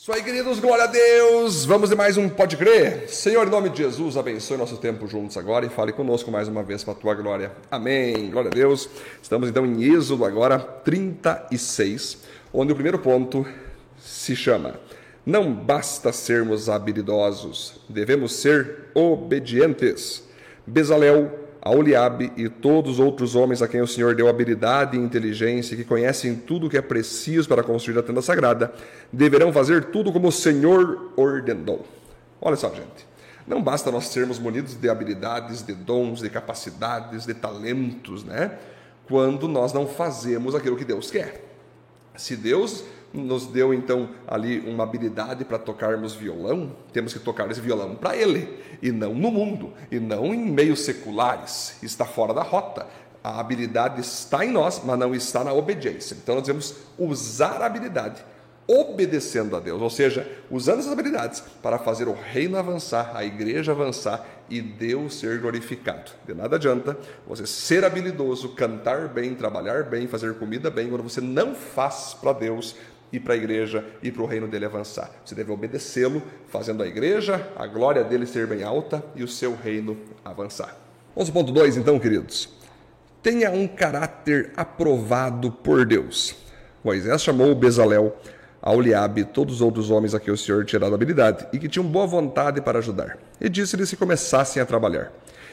Isso aí, queridos, glória a Deus! Vamos de mais um Pode Crer? Senhor, em nome de Jesus, abençoe nosso tempo juntos agora e fale conosco mais uma vez para a tua glória. Amém! Glória a Deus! Estamos então em Êxodo agora 36, onde o primeiro ponto se chama Não basta sermos habilidosos, devemos ser obedientes. Bezalel a Oliabe e todos os outros homens a quem o Senhor deu habilidade e inteligência, que conhecem tudo o que é preciso para construir a tenda sagrada, deverão fazer tudo como o Senhor ordenou. Olha só, gente. Não basta nós sermos munidos de habilidades, de dons, de capacidades, de talentos, né? Quando nós não fazemos aquilo que Deus quer. Se Deus nos deu então ali uma habilidade para tocarmos violão, temos que tocar esse violão para Ele, e não no mundo, e não em meios seculares. Está fora da rota. A habilidade está em nós, mas não está na obediência. Então nós devemos usar a habilidade obedecendo a Deus, ou seja, usando essas habilidades para fazer o reino avançar, a igreja avançar e Deus ser glorificado. De nada adianta você ser habilidoso, cantar bem, trabalhar bem, fazer comida bem, quando você não faz para Deus e para a igreja e para o reino dele avançar. Você deve obedecê-lo, fazendo a igreja, a glória dele ser bem alta e o seu reino avançar. 11.2 então, queridos. Tenha um caráter aprovado por Deus. Moisés chamou Bezalel a Oliabe e todos os outros homens a quem o Senhor tinha dado habilidade e que tinham boa vontade para ajudar. E disse-lhes que começassem a trabalhar.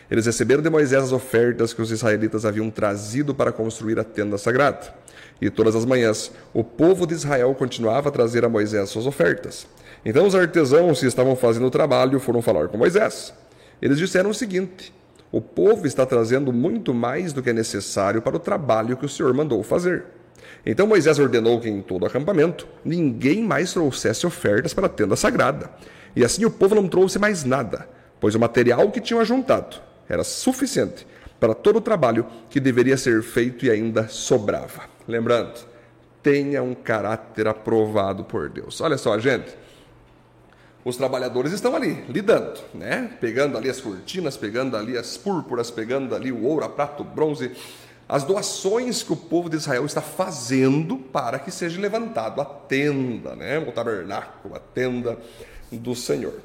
Eles receberam de Moisés as ofertas que os israelitas haviam trazido para construir a tenda sagrada. E todas as manhãs o povo de Israel continuava a trazer a Moisés suas ofertas. Então os artesãos que estavam fazendo o trabalho foram falar com Moisés. Eles disseram o seguinte: O povo está trazendo muito mais do que é necessário para o trabalho que o Senhor mandou fazer. Então Moisés ordenou que em todo o acampamento ninguém mais trouxesse ofertas para a tenda sagrada. E assim o povo não trouxe mais nada, pois o material que tinham ajuntado era suficiente para todo o trabalho que deveria ser feito e ainda sobrava. Lembrando, tenha um caráter aprovado por Deus. Olha só, gente. Os trabalhadores estão ali, lidando, né? Pegando ali as cortinas, pegando ali as púrpuras, pegando ali o ouro, a prata, o bronze, as doações que o povo de Israel está fazendo para que seja levantado a tenda, né? o tabernáculo, a tenda do Senhor.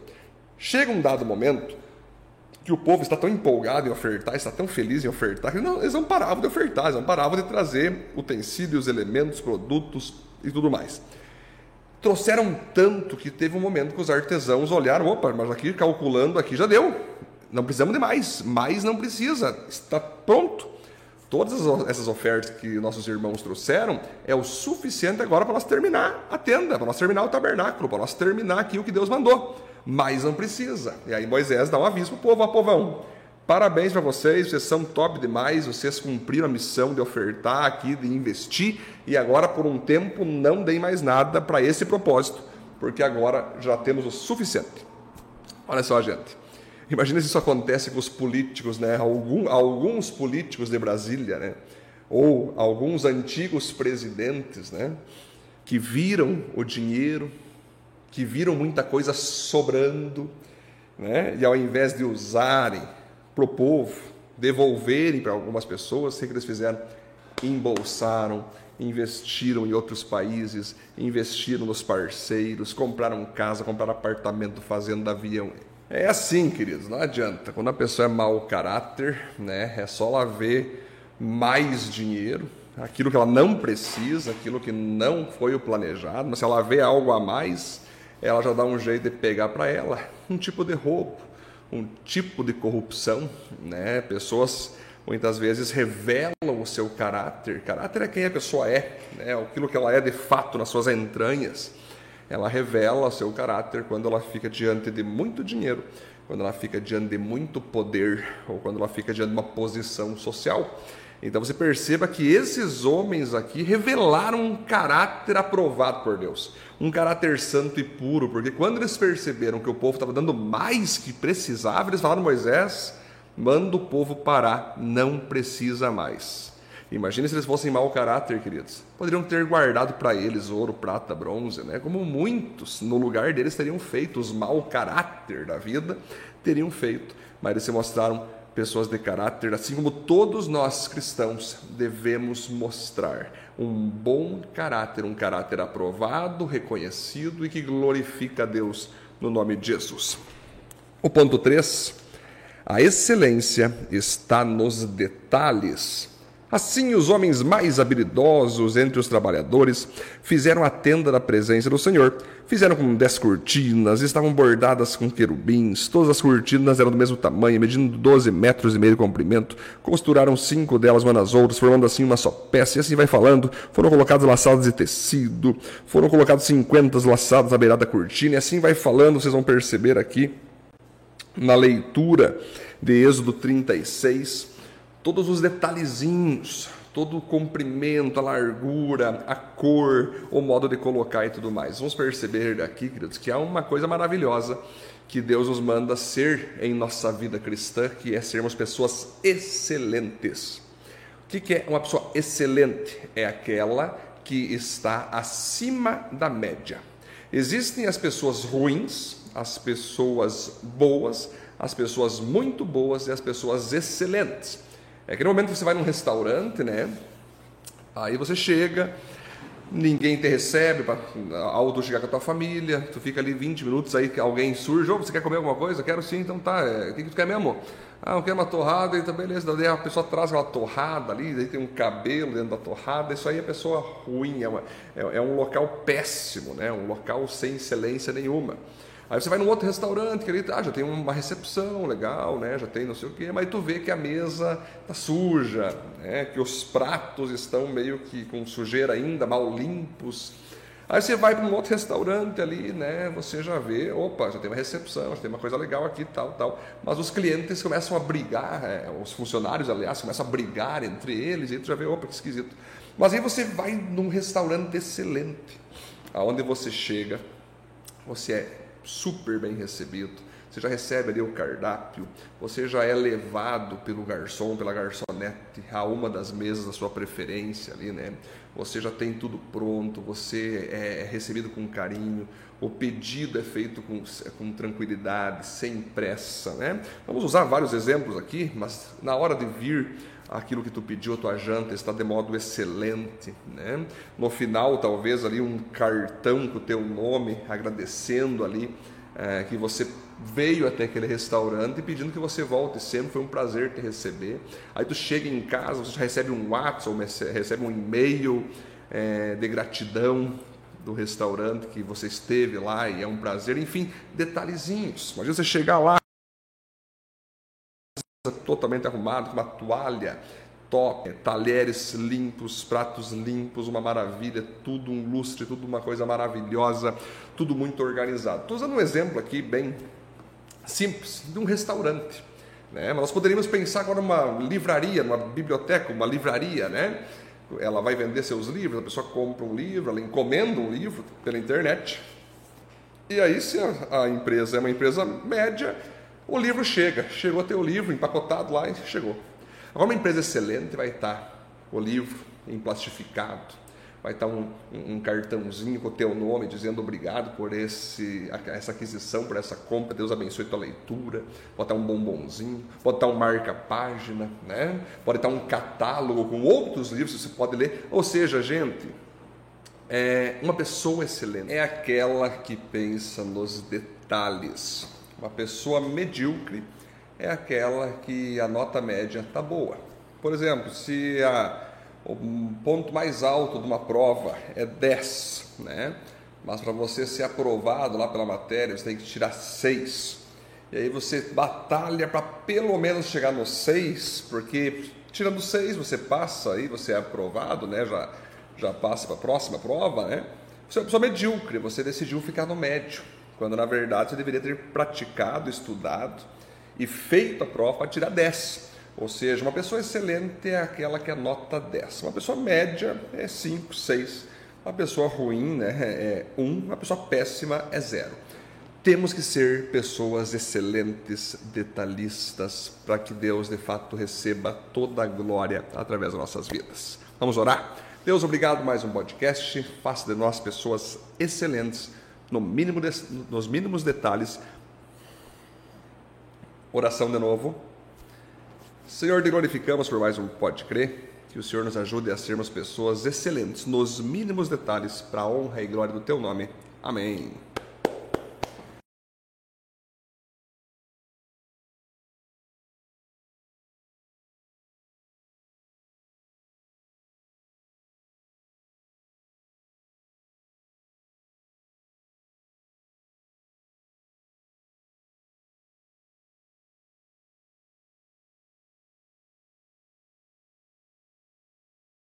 Chega um dado momento que o povo está tão empolgado em ofertar, está tão feliz em ofertar, que não, eles não paravam de ofertar, eles não paravam de trazer utensílios, elementos, produtos e tudo mais. Trouxeram tanto que teve um momento que os artesãos olharam, opa, mas aqui calculando aqui já deu, não precisamos de mais, mais não precisa, está pronto. Todas essas ofertas que nossos irmãos trouxeram é o suficiente agora para nós terminar a tenda, para nós terminar o tabernáculo, para nós terminar aqui o que Deus mandou. Mas não precisa. E aí Moisés dá um aviso para o povo, ó povão, parabéns para vocês, vocês são top demais, vocês cumpriram a missão de ofertar aqui, de investir, e agora por um tempo não deem mais nada para esse propósito, porque agora já temos o suficiente. Olha só, gente. Imagina se isso acontece com os políticos, né? Algum, alguns políticos de Brasília, né? Ou alguns antigos presidentes, né? Que viram o dinheiro, que viram muita coisa sobrando, né? E ao invés de usarem para o povo, devolverem para algumas pessoas, o que eles fizeram? Embolsaram, investiram em outros países, investiram nos parceiros, compraram casa, compraram apartamento, fazenda, avião. É assim, queridos, não adianta. Quando a pessoa é mau caráter, né, é só ela ver mais dinheiro, aquilo que ela não precisa, aquilo que não foi o planejado, mas se ela vê algo a mais, ela já dá um jeito de pegar para ela um tipo de roubo, um tipo de corrupção, né? Pessoas muitas vezes revelam o seu caráter. Caráter é quem a pessoa é, né? aquilo que ela é de fato nas suas entranhas ela revela seu caráter quando ela fica diante de muito dinheiro, quando ela fica diante de muito poder ou quando ela fica diante de uma posição social. Então você perceba que esses homens aqui revelaram um caráter aprovado por Deus, um caráter santo e puro, porque quando eles perceberam que o povo estava dando mais que precisava, eles falaram: Moisés, manda o povo parar, não precisa mais. Imagine se eles fossem mau caráter, queridos. Poderiam ter guardado para eles ouro, prata, bronze, né? Como muitos no lugar deles teriam feito, os mau caráter da vida teriam feito. Mas eles se mostraram pessoas de caráter, assim como todos nós cristãos devemos mostrar um bom caráter, um caráter aprovado, reconhecido e que glorifica a Deus no nome de Jesus. O ponto 3, a excelência está nos detalhes. Assim, os homens mais habilidosos entre os trabalhadores fizeram a tenda da presença do Senhor. Fizeram com dez cortinas, estavam bordadas com querubins, todas as cortinas eram do mesmo tamanho, medindo 12 metros e meio de comprimento. Costuraram cinco delas umas nas outras, formando assim uma só peça, e assim vai falando. Foram colocadas laçadas de tecido, foram colocados 50 laçadas à beirada da cortina, e assim vai falando, vocês vão perceber aqui na leitura de Êxodo 36 todos os detalhezinhos, todo o comprimento, a largura, a cor, o modo de colocar e tudo mais. Vamos perceber aqui, queridos, que há uma coisa maravilhosa que Deus nos manda ser em nossa vida cristã, que é sermos pessoas excelentes. O que é uma pessoa excelente? É aquela que está acima da média. Existem as pessoas ruins, as pessoas boas, as pessoas muito boas e as pessoas excelentes. É aquele momento que você vai num restaurante, né? Aí você chega, ninguém te recebe, ao tu chegar com a tua família, tu fica ali 20 minutos, aí alguém surge, oh, você quer comer alguma coisa? Quero sim, então tá, é, o que, que tu quer mesmo? Ah, eu quero uma torrada, então beleza, daí a pessoa traz aquela torrada ali, daí tem um cabelo dentro da torrada, isso aí é pessoa ruim, é, uma, é, é um local péssimo, né? um local sem excelência nenhuma. Aí você vai num outro restaurante que ali ah, já tem uma recepção legal, né? Já tem não sei o quê, mas tu vê que a mesa tá suja, né? Que os pratos estão meio que com sujeira ainda, mal limpos. Aí você vai para um outro restaurante ali, né? Você já vê, opa, já tem uma recepção, já tem uma coisa legal aqui, tal, tal. Mas os clientes começam a brigar, é, os funcionários, aliás, começam a brigar entre eles, e tu já vê, opa, que esquisito. Mas aí você vai num restaurante excelente, aonde você chega, você é super bem recebido. Você já recebe ali o cardápio, você já é levado pelo garçom, pela garçonete a uma das mesas da sua preferência ali, né? Você já tem tudo pronto, você é recebido com carinho, o pedido é feito com, com tranquilidade, sem pressa, né? Vamos usar vários exemplos aqui, mas na hora de vir aquilo que tu pediu, a tua janta está de modo excelente, né? No final, talvez ali um cartão com o teu nome, agradecendo ali é, que você veio até aquele restaurante e pedindo que você volte sempre, foi um prazer te receber. Aí tu chega em casa, você recebe um WhatsApp, recebe um e-mail é, de gratidão do restaurante que você esteve lá e é um prazer, enfim, detalhezinhos. Imagina você chegar lá totalmente arrumado, com uma toalha top, talheres limpos, pratos limpos, uma maravilha, tudo um lustre, tudo uma coisa maravilhosa, tudo muito organizado. Estou usando um exemplo aqui bem simples de um restaurante. Né? Mas nós poderíamos pensar agora numa livraria, numa biblioteca, uma livraria, né? Ela vai vender seus livros, a pessoa compra um livro, ela encomenda um livro pela internet. E aí, se a empresa é uma empresa média, o livro chega, chegou até o livro empacotado lá e chegou. Agora, uma empresa excelente vai estar o livro emplastificado, vai estar um, um, cartãozinho com o teu nome dizendo obrigado por esse, essa aquisição, por essa compra, Deus abençoe tua leitura, pode estar um bombonzinho, pode estar um marca-página, né? pode estar um catálogo com outros livros que você pode ler. Ou seja, gente, é, uma pessoa excelente é aquela que pensa nos detalhes uma pessoa medíocre é aquela que a nota média está boa. Por exemplo, se a, o ponto mais alto de uma prova é 10, né? mas para você ser aprovado lá pela matéria, você tem que tirar 6. E aí você batalha para pelo menos chegar no 6, porque tirando 6 você passa aí, você é aprovado, né? já, já passa para a próxima prova. Né? Você é uma pessoa medíocre, você decidiu ficar no médio quando na verdade você deveria ter praticado, estudado e feito a prova para tirar 10. Ou seja, uma pessoa excelente é aquela que é nota 10. Uma pessoa média é 5, 6. Uma pessoa ruim né, é 1. Uma pessoa péssima é 0. Temos que ser pessoas excelentes, detalhistas, para que Deus de fato receba toda a glória através das nossas vidas. Vamos orar? Deus, obrigado mais um podcast. Faça de nós pessoas excelentes no mínimo de, nos mínimos detalhes. Oração de novo. Senhor, te glorificamos por mais um Pode Crer. Que o Senhor nos ajude a sermos pessoas excelentes nos mínimos detalhes para a honra e glória do teu nome. Amém.